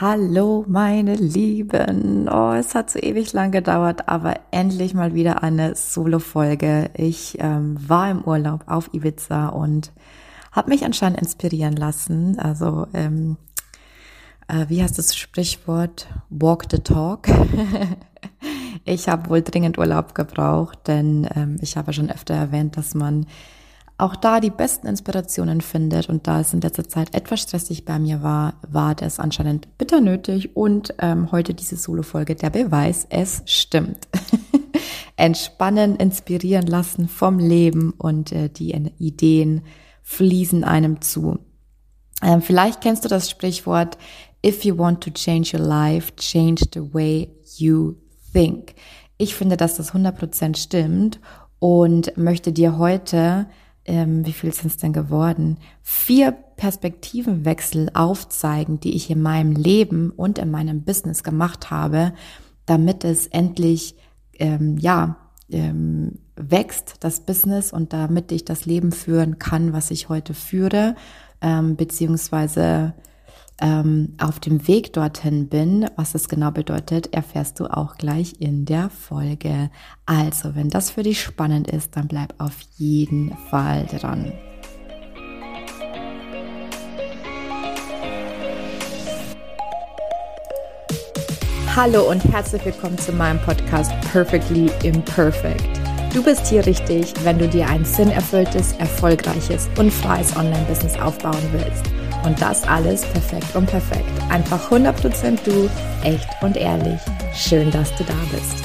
Hallo, meine Lieben. Oh, es hat so ewig lang gedauert, aber endlich mal wieder eine Solo-Folge. Ich ähm, war im Urlaub auf Ibiza und habe mich anscheinend inspirieren lassen. Also, ähm, äh, wie heißt das Sprichwort? Walk the talk. ich habe wohl dringend Urlaub gebraucht, denn ähm, ich habe schon öfter erwähnt, dass man auch da die besten Inspirationen findet. Und da es in letzter Zeit etwas stressig bei mir war, war das anscheinend bitter nötig. Und ähm, heute diese Solo-Folge, der Beweis, es stimmt. Entspannen, inspirieren lassen vom Leben und äh, die Ideen fließen einem zu. Ähm, vielleicht kennst du das Sprichwort, if you want to change your life, change the way you think. Ich finde, dass das 100% stimmt und möchte dir heute ähm, wie viel sind es denn geworden, vier Perspektivenwechsel aufzeigen, die ich in meinem Leben und in meinem Business gemacht habe, damit es endlich, ähm, ja, ähm, wächst, das Business und damit ich das Leben führen kann, was ich heute führe, ähm, beziehungsweise ähm, auf dem Weg dorthin bin. Was das genau bedeutet, erfährst du auch gleich in der Folge. Also, wenn das für dich spannend ist, dann bleib auf jeden Fall dran. Hallo und herzlich willkommen zu meinem Podcast Perfectly Imperfect. Du bist hier richtig, wenn du dir ein sinnerfülltes, erfolgreiches und freies Online-Business aufbauen willst. Und das alles perfekt und perfekt. Einfach 100% du, echt und ehrlich. Schön, dass du da bist.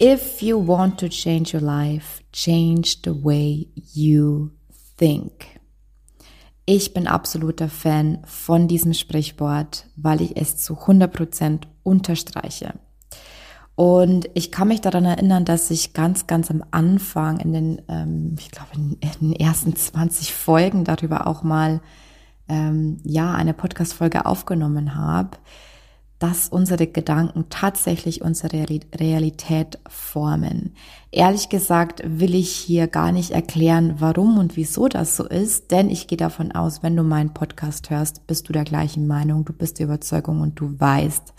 If you want to change your life, change the way you think. Ich bin absoluter Fan von diesem Sprichwort, weil ich es zu 100% unterstreiche. Und ich kann mich daran erinnern, dass ich ganz, ganz am Anfang in den, ähm, ich glaube, in, in, den ersten 20 Folgen darüber auch mal, ähm, ja, eine Podcast-Folge aufgenommen habe, dass unsere Gedanken tatsächlich unsere Realität formen. Ehrlich gesagt will ich hier gar nicht erklären, warum und wieso das so ist, denn ich gehe davon aus, wenn du meinen Podcast hörst, bist du der gleichen Meinung, du bist der Überzeugung und du weißt,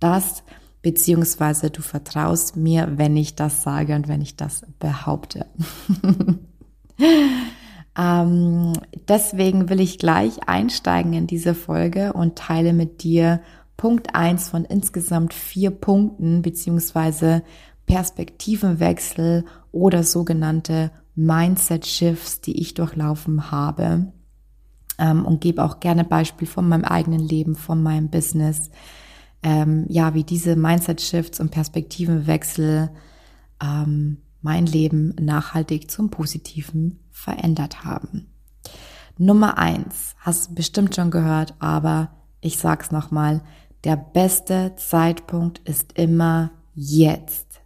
dass beziehungsweise du vertraust mir, wenn ich das sage und wenn ich das behaupte. ähm, deswegen will ich gleich einsteigen in diese Folge und teile mit dir Punkt eins von insgesamt vier Punkten beziehungsweise Perspektivenwechsel oder sogenannte Mindset Shifts, die ich durchlaufen habe. Ähm, und gebe auch gerne Beispiel von meinem eigenen Leben, von meinem Business ähm, ja, wie diese Mindset-Shifts und Perspektivenwechsel ähm, mein Leben nachhaltig zum Positiven verändert haben. Nummer eins, hast bestimmt schon gehört, aber ich sag's nochmal, der beste Zeitpunkt ist immer jetzt.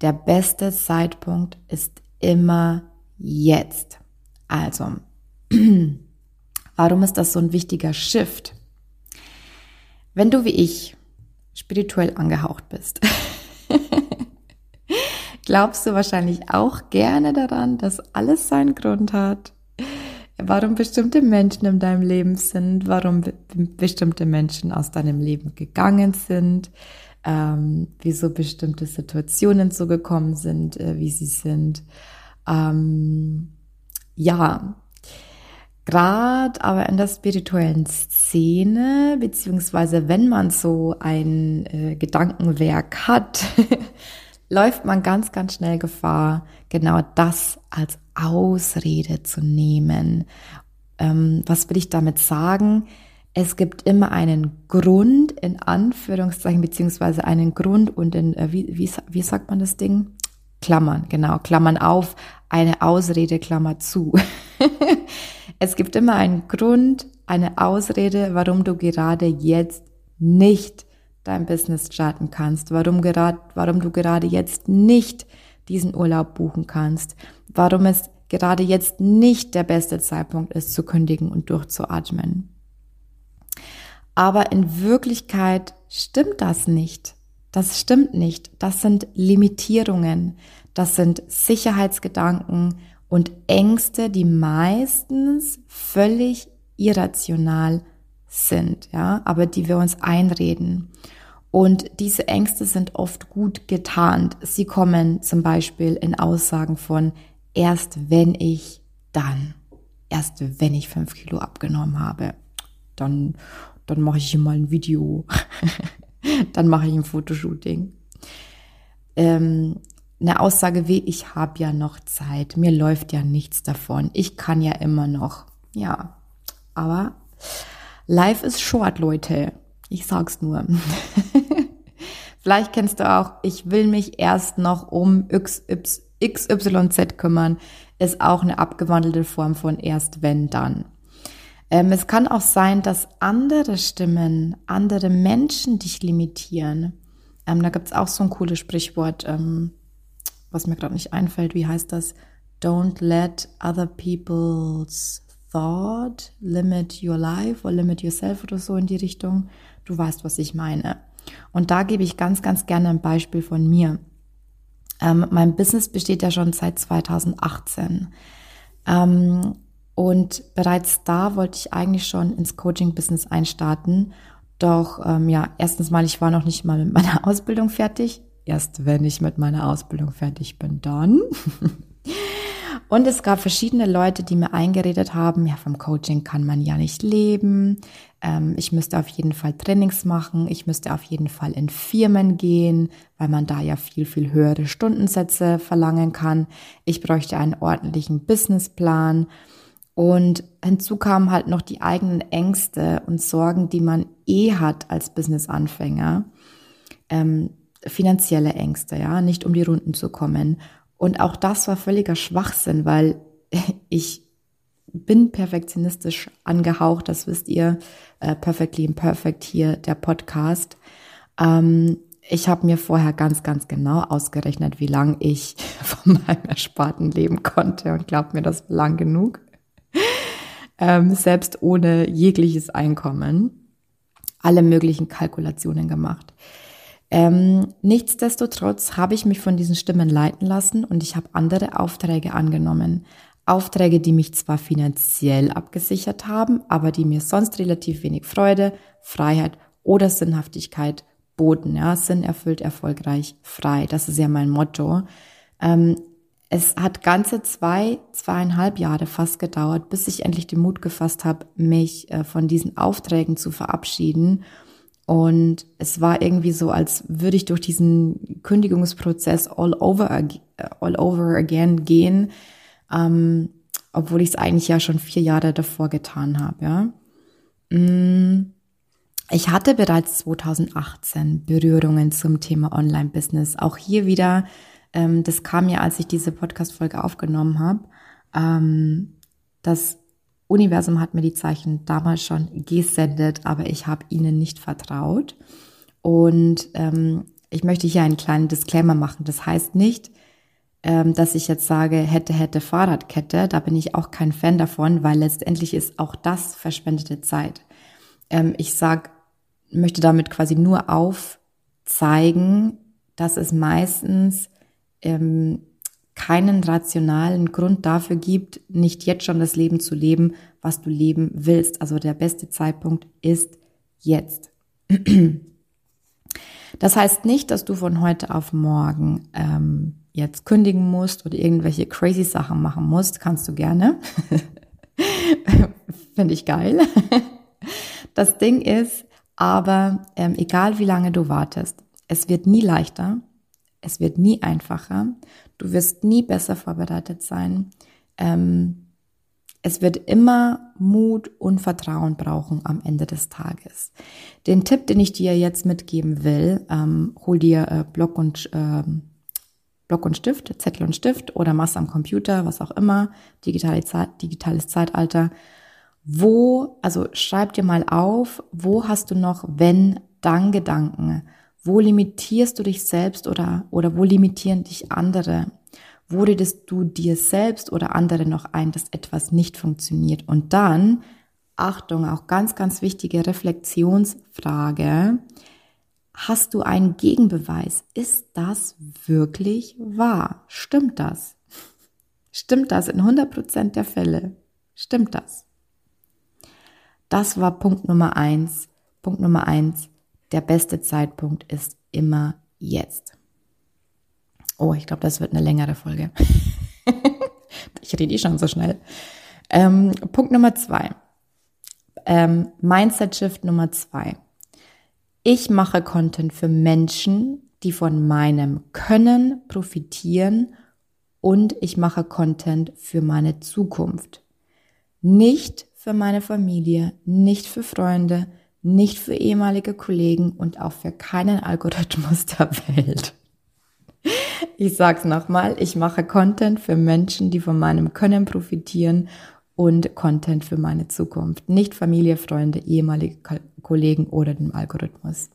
Der beste Zeitpunkt ist immer jetzt. Also, warum ist das so ein wichtiger Shift? Wenn du wie ich spirituell angehaucht bist. Glaubst du wahrscheinlich auch gerne daran, dass alles seinen Grund hat? Warum bestimmte Menschen in deinem Leben sind, warum be bestimmte Menschen aus deinem Leben gegangen sind, ähm, wieso bestimmte Situationen so gekommen sind, äh, wie sie sind. Ähm, ja, Gerade aber in der spirituellen Szene, beziehungsweise wenn man so ein äh, Gedankenwerk hat, läuft man ganz, ganz schnell Gefahr, genau das als Ausrede zu nehmen. Ähm, was will ich damit sagen? Es gibt immer einen Grund, in Anführungszeichen, beziehungsweise einen Grund und in, äh, wie, wie, wie sagt man das Ding? Klammern, genau, Klammern auf, eine Ausrede, Klammer zu. Es gibt immer einen Grund, eine Ausrede, warum du gerade jetzt nicht dein Business starten kannst, warum, gerade, warum du gerade jetzt nicht diesen Urlaub buchen kannst, warum es gerade jetzt nicht der beste Zeitpunkt ist, zu kündigen und durchzuatmen. Aber in Wirklichkeit stimmt das nicht. Das stimmt nicht. Das sind Limitierungen. Das sind Sicherheitsgedanken und Ängste, die meistens völlig irrational sind, ja, aber die wir uns einreden. Und diese Ängste sind oft gut getarnt. Sie kommen zum Beispiel in Aussagen von erst wenn ich dann, erst wenn ich fünf Kilo abgenommen habe, dann, dann mache ich mal ein Video, dann mache ich ein Fotoshooting. Ähm, eine Aussage wie, ich habe ja noch Zeit, mir läuft ja nichts davon, ich kann ja immer noch. Ja, aber life is short, Leute. Ich sag's nur. Vielleicht kennst du auch, ich will mich erst noch um XYZ kümmern, ist auch eine abgewandelte Form von erst wenn dann. Ähm, es kann auch sein, dass andere Stimmen, andere Menschen dich limitieren. Ähm, da gibt's auch so ein cooles Sprichwort, ähm, was mir gerade nicht einfällt. Wie heißt das? Don't let other people's thought limit your life or limit yourself oder so in die Richtung. Du weißt, was ich meine. Und da gebe ich ganz, ganz gerne ein Beispiel von mir. Ähm, mein Business besteht ja schon seit 2018. Ähm, und bereits da wollte ich eigentlich schon ins Coaching-Business einstarten. Doch ähm, ja, erstens mal, ich war noch nicht mal mit meiner Ausbildung fertig. Erst wenn ich mit meiner Ausbildung fertig bin, dann. Und es gab verschiedene Leute, die mir eingeredet haben, ja, vom Coaching kann man ja nicht leben. Ähm, ich müsste auf jeden Fall Trainings machen. Ich müsste auf jeden Fall in Firmen gehen, weil man da ja viel, viel höhere Stundensätze verlangen kann. Ich bräuchte einen ordentlichen Businessplan. Und hinzu kamen halt noch die eigenen Ängste und Sorgen, die man eh hat als Businessanfänger. Ähm, finanzielle Ängste, ja, nicht um die Runden zu kommen. Und auch das war völliger Schwachsinn, weil ich bin perfektionistisch angehaucht, das wisst ihr, äh, Perfectly Imperfect hier, der Podcast. Ähm, ich habe mir vorher ganz, ganz genau ausgerechnet, wie lang ich von meinem Ersparten leben konnte und glaubt mir, das war lang genug. Ähm, selbst ohne jegliches Einkommen. Alle möglichen Kalkulationen gemacht. Ähm, nichtsdestotrotz habe ich mich von diesen Stimmen leiten lassen und ich habe andere Aufträge angenommen. Aufträge, die mich zwar finanziell abgesichert haben, aber die mir sonst relativ wenig Freude, Freiheit oder Sinnhaftigkeit boten. Ja, Sinn erfüllt, erfolgreich, frei. Das ist ja mein Motto. Ähm, es hat ganze zwei, zweieinhalb Jahre fast gedauert, bis ich endlich den Mut gefasst habe, mich äh, von diesen Aufträgen zu verabschieden und es war irgendwie so, als würde ich durch diesen Kündigungsprozess all over, all over again gehen, ähm, obwohl ich es eigentlich ja schon vier Jahre davor getan habe. Ja. Mm, ich hatte bereits 2018 Berührungen zum Thema Online-Business. Auch hier wieder, ähm, das kam ja, als ich diese Podcast-Folge aufgenommen habe, ähm, dass Universum hat mir die Zeichen damals schon gesendet, aber ich habe ihnen nicht vertraut. Und ähm, ich möchte hier einen kleinen Disclaimer machen. Das heißt nicht, ähm, dass ich jetzt sage, hätte, hätte Fahrradkette. Da bin ich auch kein Fan davon, weil letztendlich ist auch das verschwendete Zeit. Ähm, ich sag, möchte damit quasi nur aufzeigen, dass es meistens ähm, keinen rationalen Grund dafür gibt, nicht jetzt schon das Leben zu leben, was du leben willst. Also der beste Zeitpunkt ist jetzt. Das heißt nicht, dass du von heute auf morgen ähm, jetzt kündigen musst oder irgendwelche crazy Sachen machen musst. Kannst du gerne. Finde ich geil. Das Ding ist, aber ähm, egal wie lange du wartest, es wird nie leichter, es wird nie einfacher Du wirst nie besser vorbereitet sein. Ähm, es wird immer Mut und Vertrauen brauchen am Ende des Tages. Den Tipp, den ich dir jetzt mitgeben will, ähm, hol dir äh, Block und äh, Block und Stift, Zettel und Stift oder mach's am Computer, was auch immer, digitale Zeit, digitales Zeitalter. Wo, also schreib dir mal auf, wo hast du noch wenn, dann Gedanken? Wo limitierst du dich selbst oder, oder wo limitieren dich andere? Wo redest du dir selbst oder andere noch ein, dass etwas nicht funktioniert? Und dann, Achtung, auch ganz, ganz wichtige Reflexionsfrage. Hast du einen Gegenbeweis? Ist das wirklich wahr? Stimmt das? Stimmt das in 100% der Fälle? Stimmt das? Das war Punkt Nummer eins. Punkt Nummer eins. Der beste Zeitpunkt ist immer jetzt. Oh, ich glaube, das wird eine längere Folge. ich rede eh schon so schnell. Ähm, Punkt Nummer zwei. Ähm, Mindset Shift Nummer zwei. Ich mache Content für Menschen, die von meinem Können profitieren und ich mache Content für meine Zukunft. Nicht für meine Familie, nicht für Freunde, nicht für ehemalige Kollegen und auch für keinen Algorithmus der Welt. Ich sag's nochmal, ich mache Content für Menschen, die von meinem Können profitieren und Content für meine Zukunft. Nicht Familie, Freunde, ehemalige Kollegen oder dem Algorithmus.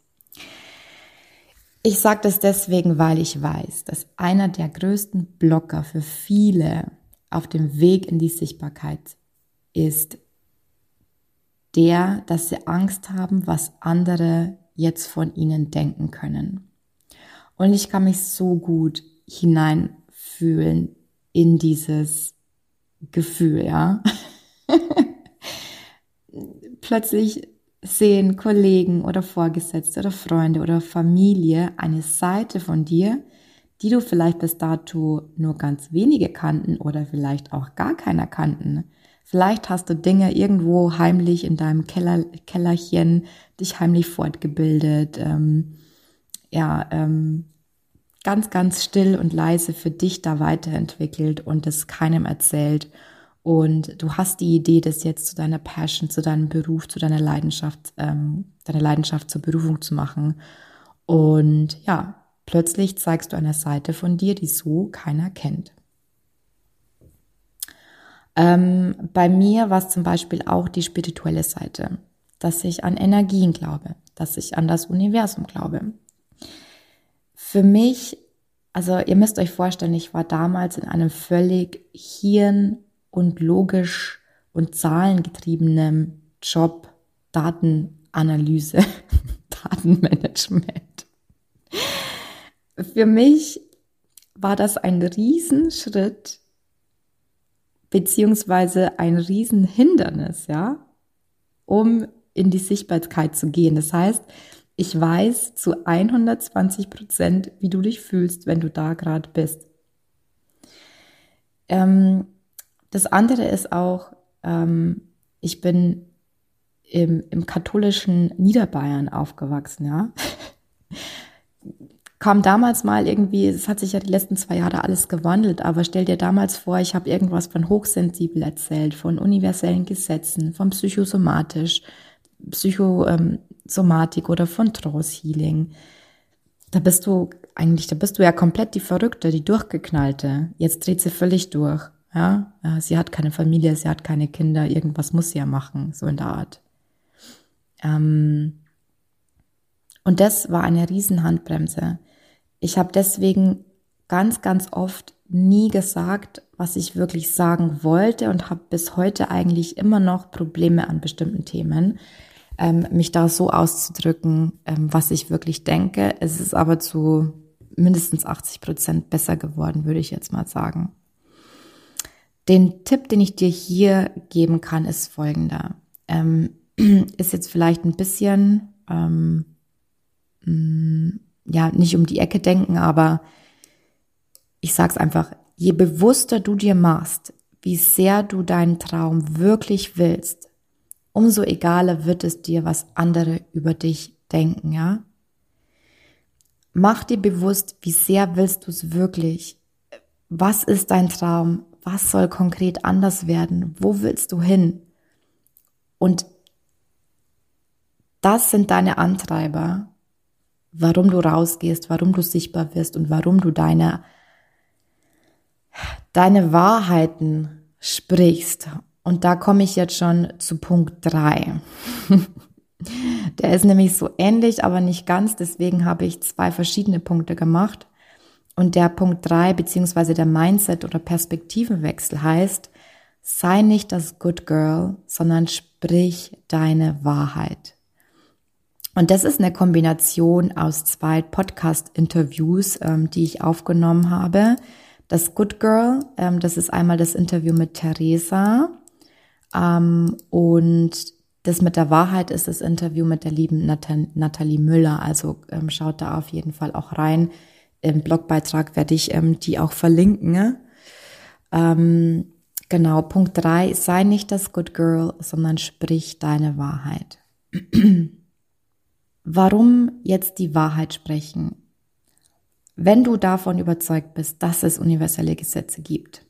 Ich sage das deswegen, weil ich weiß, dass einer der größten Blocker für viele auf dem Weg in die Sichtbarkeit ist der, dass sie Angst haben, was andere jetzt von ihnen denken können. Und ich kann mich so gut hineinfühlen in dieses Gefühl, ja. Plötzlich sehen Kollegen oder Vorgesetzte oder Freunde oder Familie eine Seite von dir, die du vielleicht bis dato nur ganz wenige kannten oder vielleicht auch gar keiner kannten. Vielleicht hast du Dinge irgendwo heimlich in deinem Keller, Kellerchen dich heimlich fortgebildet, ähm, ja, ähm, ganz, ganz still und leise für dich da weiterentwickelt und es keinem erzählt und du hast die Idee, das jetzt zu deiner Passion, zu deinem Beruf, zu deiner Leidenschaft, ähm, deine Leidenschaft zur Berufung zu machen. Und ja, plötzlich zeigst du eine Seite von dir, die so keiner kennt. Ähm, bei mir war es zum Beispiel auch die spirituelle Seite, dass ich an Energien glaube, dass ich an das Universum glaube. Für mich, also ihr müsst euch vorstellen, ich war damals in einem völlig hirn und logisch und zahlengetriebenem Job Datenanalyse, Datenmanagement. Für mich war das ein Riesenschritt beziehungsweise ein Riesenhindernis, ja, um in die Sichtbarkeit zu gehen. Das heißt, ich weiß zu 120 Prozent, wie du dich fühlst, wenn du da gerade bist. Ähm, das andere ist auch, ähm, ich bin im, im katholischen Niederbayern aufgewachsen, ja. Kam damals mal irgendwie, es hat sich ja die letzten zwei Jahre alles gewandelt, aber stell dir damals vor, ich habe irgendwas von hochsensibel erzählt, von universellen Gesetzen, von psychosomatisch, Psychosomatik oder von Trance Healing. Da bist du eigentlich, da bist du ja komplett die Verrückte, die Durchgeknallte. Jetzt dreht sie völlig durch. Ja, sie hat keine Familie, sie hat keine Kinder, irgendwas muss sie ja machen, so in der Art. Ähm, und das war eine Riesenhandbremse. Ich habe deswegen ganz, ganz oft nie gesagt, was ich wirklich sagen wollte und habe bis heute eigentlich immer noch Probleme an bestimmten Themen, ähm, mich da so auszudrücken, ähm, was ich wirklich denke. Es ist aber zu mindestens 80 Prozent besser geworden, würde ich jetzt mal sagen. Den Tipp, den ich dir hier geben kann, ist folgender. Ähm, ist jetzt vielleicht ein bisschen, ähm, mm, ja, nicht um die Ecke denken, aber ich sag's einfach, je bewusster du dir machst, wie sehr du deinen Traum wirklich willst, umso egaler wird es dir, was andere über dich denken, ja? Mach dir bewusst, wie sehr willst du es wirklich? Was ist dein Traum? was soll konkret anders werden? Wo willst du hin? Und das sind deine Antreiber, warum du rausgehst, warum du sichtbar wirst und warum du deine, deine Wahrheiten sprichst. Und da komme ich jetzt schon zu Punkt drei. Der ist nämlich so ähnlich, aber nicht ganz. Deswegen habe ich zwei verschiedene Punkte gemacht. Und der Punkt drei beziehungsweise der Mindset oder Perspektivenwechsel heißt, sei nicht das Good Girl, sondern sprich deine Wahrheit. Und das ist eine Kombination aus zwei Podcast-Interviews, ähm, die ich aufgenommen habe. Das Good Girl, ähm, das ist einmal das Interview mit Theresa ähm, und das mit der Wahrheit ist das Interview mit der lieben Nat Nathalie Müller. Also ähm, schaut da auf jeden Fall auch rein. Im Blogbeitrag werde ich ähm, die auch verlinken. Ähm, genau, Punkt drei: sei nicht das Good Girl, sondern sprich deine Wahrheit. Warum jetzt die Wahrheit sprechen? Wenn du davon überzeugt bist, dass es universelle Gesetze gibt,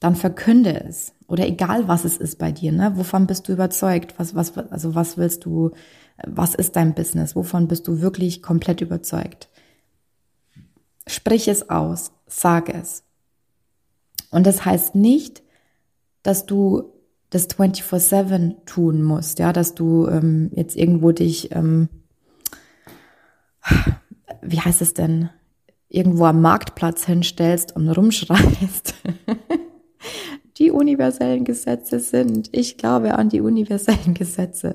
dann verkünde es. Oder egal was es ist bei dir, ne? Wovon bist du überzeugt? Was, was, also was willst du, was ist dein Business? Wovon bist du wirklich komplett überzeugt? Sprich es aus, sag es. Und das heißt nicht, dass du das 24-7 tun musst, ja, dass du ähm, jetzt irgendwo dich, ähm, wie heißt es denn, irgendwo am Marktplatz hinstellst und rumschreist. die universellen Gesetze sind. Ich glaube an die universellen Gesetze.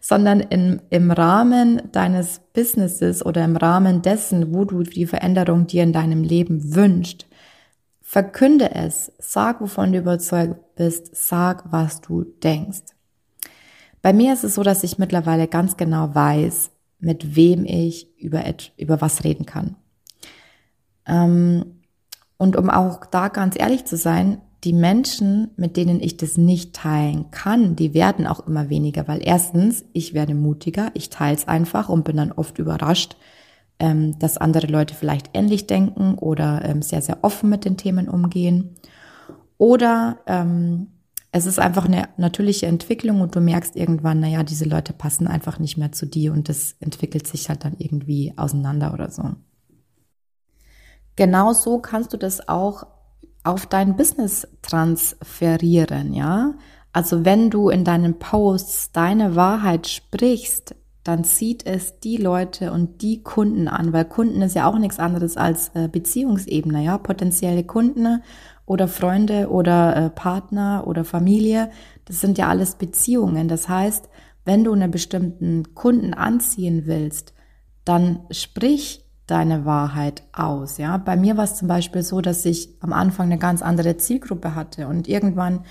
Sondern in, im Rahmen deines Businesses oder im Rahmen dessen, wo du die Veränderung dir in deinem Leben wünscht, verkünde es, sag, wovon du überzeugt bist, sag, was du denkst. Bei mir ist es so, dass ich mittlerweile ganz genau weiß, mit wem ich über, über was reden kann. Ähm, und um auch da ganz ehrlich zu sein, die Menschen, mit denen ich das nicht teilen kann, die werden auch immer weniger, weil erstens, ich werde mutiger, ich teile es einfach und bin dann oft überrascht, ähm, dass andere Leute vielleicht ähnlich denken oder ähm, sehr, sehr offen mit den Themen umgehen. Oder ähm, es ist einfach eine natürliche Entwicklung und du merkst irgendwann, naja, diese Leute passen einfach nicht mehr zu dir und das entwickelt sich halt dann irgendwie auseinander oder so. Genauso kannst du das auch auf dein Business transferieren, ja? Also wenn du in deinen Posts deine Wahrheit sprichst, dann zieht es die Leute und die Kunden an, weil Kunden ist ja auch nichts anderes als äh, Beziehungsebene, ja, potenzielle Kunden oder Freunde oder äh, Partner oder Familie, das sind ja alles Beziehungen. Das heißt, wenn du einen bestimmten Kunden anziehen willst, dann sprich deine Wahrheit aus. Ja, bei mir war es zum Beispiel so, dass ich am Anfang eine ganz andere Zielgruppe hatte und irgendwann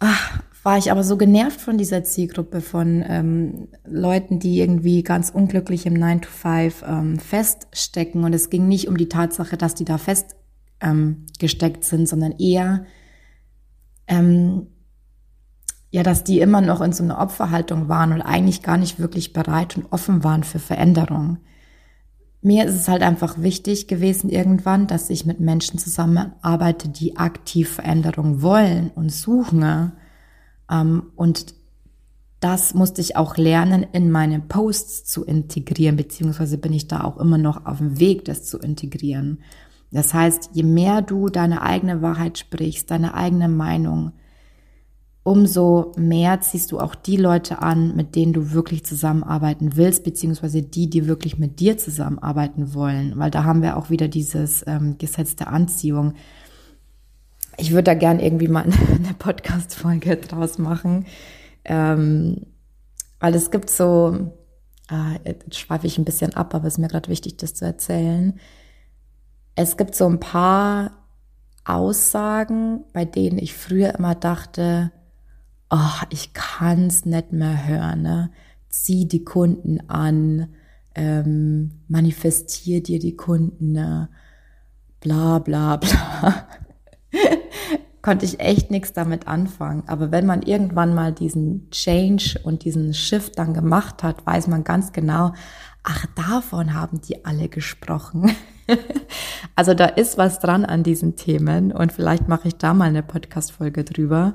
ach, war ich aber so genervt von dieser Zielgruppe von ähm, Leuten, die irgendwie ganz unglücklich im 9 to 5 ähm, feststecken. Und es ging nicht um die Tatsache, dass die da festgesteckt ähm, sind, sondern eher, ähm, ja, dass die immer noch in so einer Opferhaltung waren und eigentlich gar nicht wirklich bereit und offen waren für Veränderung. Mir ist es halt einfach wichtig gewesen irgendwann, dass ich mit Menschen zusammenarbeite, die aktiv Veränderung wollen und suchen. Ähm, und das musste ich auch lernen, in meine Posts zu integrieren, beziehungsweise bin ich da auch immer noch auf dem Weg, das zu integrieren. Das heißt, je mehr du deine eigene Wahrheit sprichst, deine eigene Meinung, umso mehr ziehst du auch die Leute an, mit denen du wirklich zusammenarbeiten willst, beziehungsweise die, die wirklich mit dir zusammenarbeiten wollen. Weil da haben wir auch wieder dieses ähm, Gesetz der Anziehung. Ich würde da gern irgendwie mal eine Podcast-Folge draus machen. Ähm, weil es gibt so, äh, jetzt schweife ich ein bisschen ab, aber es ist mir gerade wichtig, das zu erzählen. Es gibt so ein paar Aussagen, bei denen ich früher immer dachte, oh, ich kann's nicht mehr hören, ne? Zieh die Kunden an, ähm, manifestier dir die Kunden, ne? bla bla bla. Konnte ich echt nichts damit anfangen. Aber wenn man irgendwann mal diesen Change und diesen Shift dann gemacht hat, weiß man ganz genau, ach, davon haben die alle gesprochen. also da ist was dran an diesen Themen und vielleicht mache ich da mal eine Podcast-Folge drüber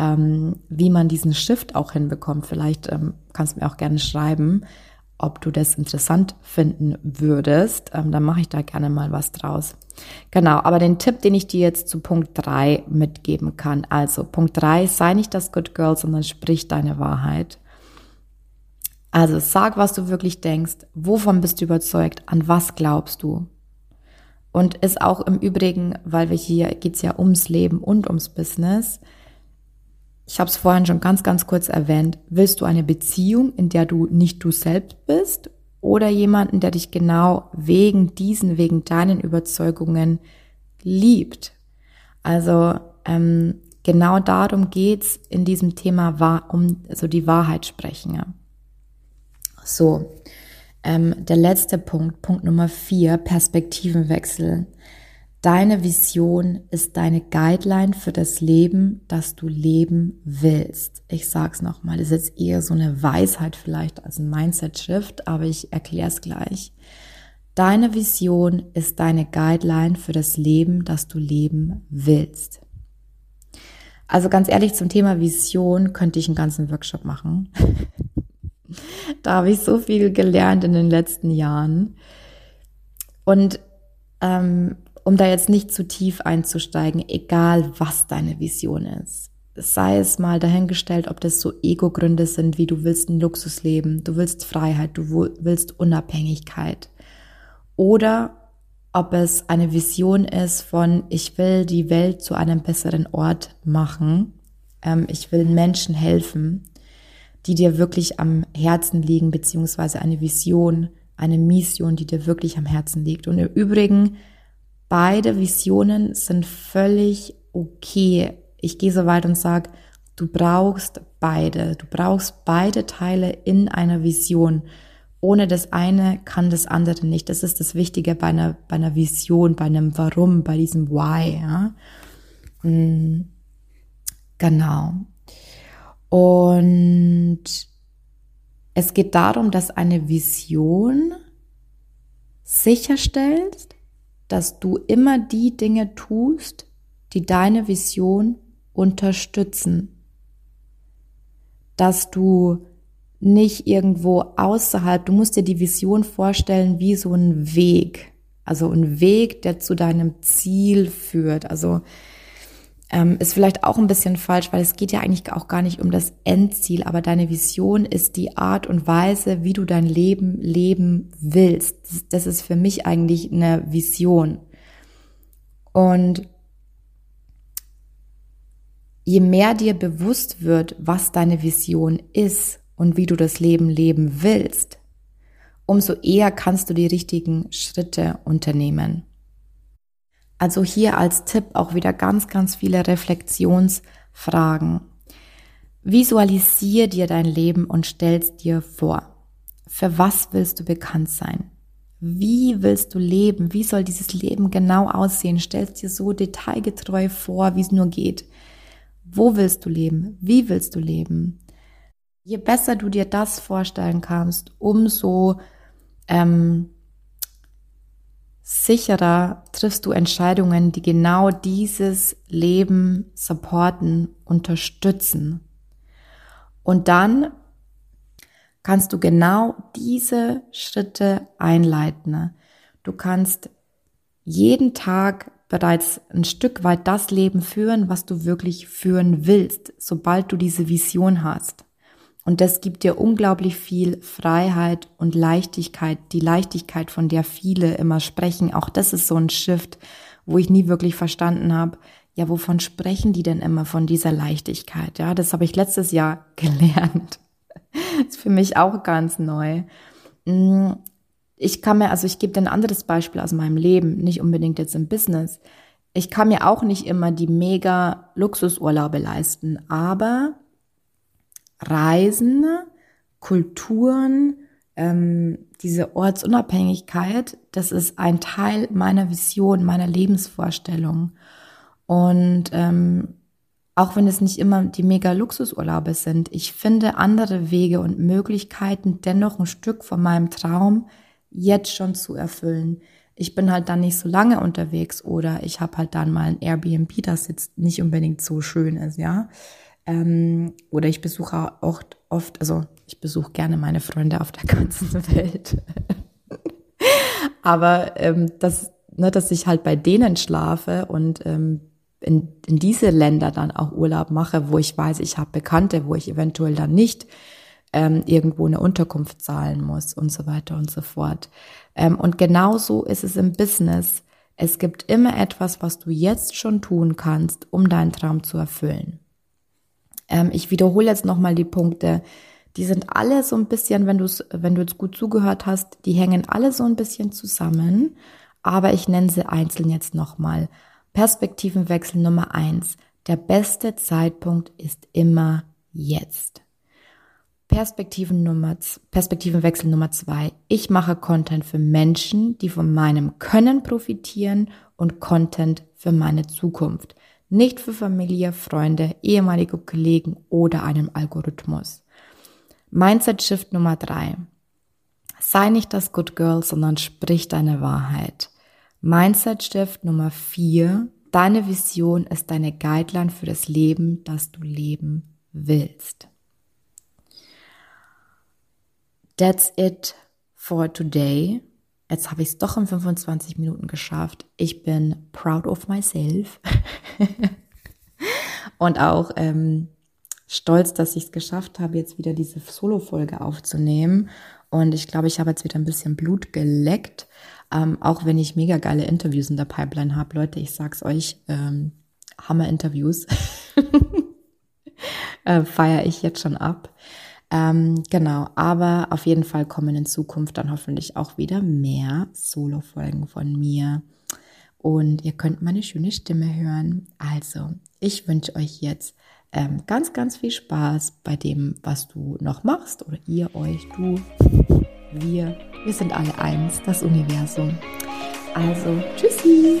ähm, wie man diesen Shift auch hinbekommt. Vielleicht ähm, kannst du mir auch gerne schreiben, ob du das interessant finden würdest. Ähm, dann mache ich da gerne mal was draus. Genau, aber den Tipp, den ich dir jetzt zu Punkt drei mitgeben kann. Also Punkt drei: sei nicht das Good Girl, sondern sprich deine Wahrheit. Also sag, was du wirklich denkst, wovon bist du überzeugt, an was glaubst du. Und ist auch im Übrigen, weil wir hier geht's ja ums Leben und ums Business, ich habe es vorhin schon ganz, ganz kurz erwähnt, willst du eine Beziehung, in der du nicht du selbst bist oder jemanden, der dich genau wegen diesen, wegen deinen Überzeugungen liebt. Also ähm, genau darum geht's in diesem Thema, um so die Wahrheit sprechen. Ja. So, ähm, der letzte Punkt, Punkt Nummer vier, Perspektivenwechsel. Deine Vision ist deine Guideline für das Leben, das du leben willst. Ich sag's nochmal, das ist jetzt eher so eine Weisheit vielleicht als ein Mindset-Shift, aber ich erkläre es gleich. Deine Vision ist deine Guideline für das Leben, das du leben willst. Also ganz ehrlich, zum Thema Vision könnte ich einen ganzen Workshop machen. da habe ich so viel gelernt in den letzten Jahren. Und ähm, um da jetzt nicht zu tief einzusteigen, egal was deine Vision ist. Sei es mal dahingestellt, ob das so Ego-Gründe sind, wie du willst ein Luxusleben, du willst Freiheit, du willst Unabhängigkeit. Oder ob es eine Vision ist von, ich will die Welt zu einem besseren Ort machen, ähm, ich will Menschen helfen, die dir wirklich am Herzen liegen, beziehungsweise eine Vision, eine Mission, die dir wirklich am Herzen liegt. Und im Übrigen, beide Visionen sind völlig okay. Ich gehe so weit und sage, du brauchst beide. Du brauchst beide Teile in einer Vision. Ohne das eine kann das andere nicht. Das ist das Wichtige bei einer, bei einer Vision, bei einem Warum, bei diesem Why. Ja? Hm. Genau. Und es geht darum, dass eine Vision sicherstellt, dass du immer die Dinge tust, die deine Vision unterstützen. Dass du nicht irgendwo außerhalb, du musst dir die Vision vorstellen wie so ein Weg. Also ein Weg, der zu deinem Ziel führt. Also ähm, ist vielleicht auch ein bisschen falsch, weil es geht ja eigentlich auch gar nicht um das Endziel, aber deine Vision ist die Art und Weise, wie du dein Leben leben willst. Das, das ist für mich eigentlich eine Vision. Und je mehr dir bewusst wird, was deine Vision ist und wie du das Leben leben willst, umso eher kannst du die richtigen Schritte unternehmen. Also hier als Tipp auch wieder ganz, ganz viele Reflexionsfragen. Visualisier dir dein Leben und stellst dir vor. Für was willst du bekannt sein? Wie willst du leben? Wie soll dieses Leben genau aussehen? Stellst dir so detailgetreu vor, wie es nur geht. Wo willst du leben? Wie willst du leben? Je besser du dir das vorstellen kannst, umso ähm, sicherer triffst du Entscheidungen, die genau dieses Leben supporten, unterstützen. Und dann kannst du genau diese Schritte einleiten. Du kannst jeden Tag bereits ein Stück weit das Leben führen, was du wirklich führen willst, sobald du diese Vision hast. Und das gibt dir unglaublich viel Freiheit und Leichtigkeit, die Leichtigkeit, von der viele immer sprechen. Auch das ist so ein Shift, wo ich nie wirklich verstanden habe, ja, wovon sprechen die denn immer von dieser Leichtigkeit? Ja, das habe ich letztes Jahr gelernt. Das ist für mich auch ganz neu. Mm, ich kann mir, also ich gebe dir ein anderes Beispiel aus meinem Leben, nicht unbedingt jetzt im Business. Ich kann mir auch nicht immer die mega Luxusurlaube leisten, aber Reisen, Kulturen, ähm, diese Ortsunabhängigkeit, das ist ein Teil meiner Vision, meiner Lebensvorstellung. Und ähm, auch wenn es nicht immer die mega Luxusurlaube sind, ich finde andere Wege und Möglichkeiten, dennoch ein Stück von meinem Traum jetzt schon zu erfüllen. Ich bin halt dann nicht so lange unterwegs oder ich habe halt dann mal ein Airbnb, das jetzt nicht unbedingt so schön ist, ja. Ähm, oder ich besuche auch oft, also ich besuche gerne meine Freunde auf der ganzen Welt. Aber ähm, das, ne, dass ich halt bei denen schlafe und ähm, in, in diese Länder dann auch Urlaub mache, wo ich weiß, ich habe Bekannte, wo ich eventuell dann nicht ähm, irgendwo eine Unterkunft zahlen muss und so weiter und so fort. Ähm, und genauso ist es im Business. Es gibt immer etwas, was du jetzt schon tun kannst, um deinen Traum zu erfüllen. Ähm, ich wiederhole jetzt nochmal die Punkte. Die sind alle so ein bisschen, wenn du es, wenn du jetzt gut zugehört hast, die hängen alle so ein bisschen zusammen, aber ich nenne sie einzeln jetzt nochmal. Perspektivenwechsel Nummer eins. Der beste Zeitpunkt ist immer jetzt. Perspektiven Nummer, Perspektivenwechsel Nummer zwei. Ich mache Content für Menschen, die von meinem Können profitieren und Content für meine Zukunft. Nicht für Familie, Freunde, ehemalige Kollegen oder einen Algorithmus. Mindset Shift Nummer drei. Sei nicht das Good Girl, sondern sprich deine Wahrheit. Mindset Shift Nummer vier. Deine Vision ist deine Guideline für das Leben, das du leben willst. That's it for today. Jetzt habe ich es doch in 25 Minuten geschafft. Ich bin proud of myself. Und auch ähm, stolz, dass ich es geschafft habe, jetzt wieder diese Solo-Folge aufzunehmen. Und ich glaube, ich habe jetzt wieder ein bisschen Blut geleckt. Ähm, auch wenn ich mega geile Interviews in der Pipeline habe. Leute, ich sag's euch, ähm, Hammer-Interviews. äh, Feiere ich jetzt schon ab. Ähm, genau, aber auf jeden Fall kommen in Zukunft dann hoffentlich auch wieder mehr Solo-Folgen von mir. Und ihr könnt meine schöne Stimme hören. Also, ich wünsche euch jetzt ähm, ganz, ganz viel Spaß bei dem, was du noch machst. Oder ihr, euch, du, wir. Wir sind alle eins, das Universum. Also, tschüssi!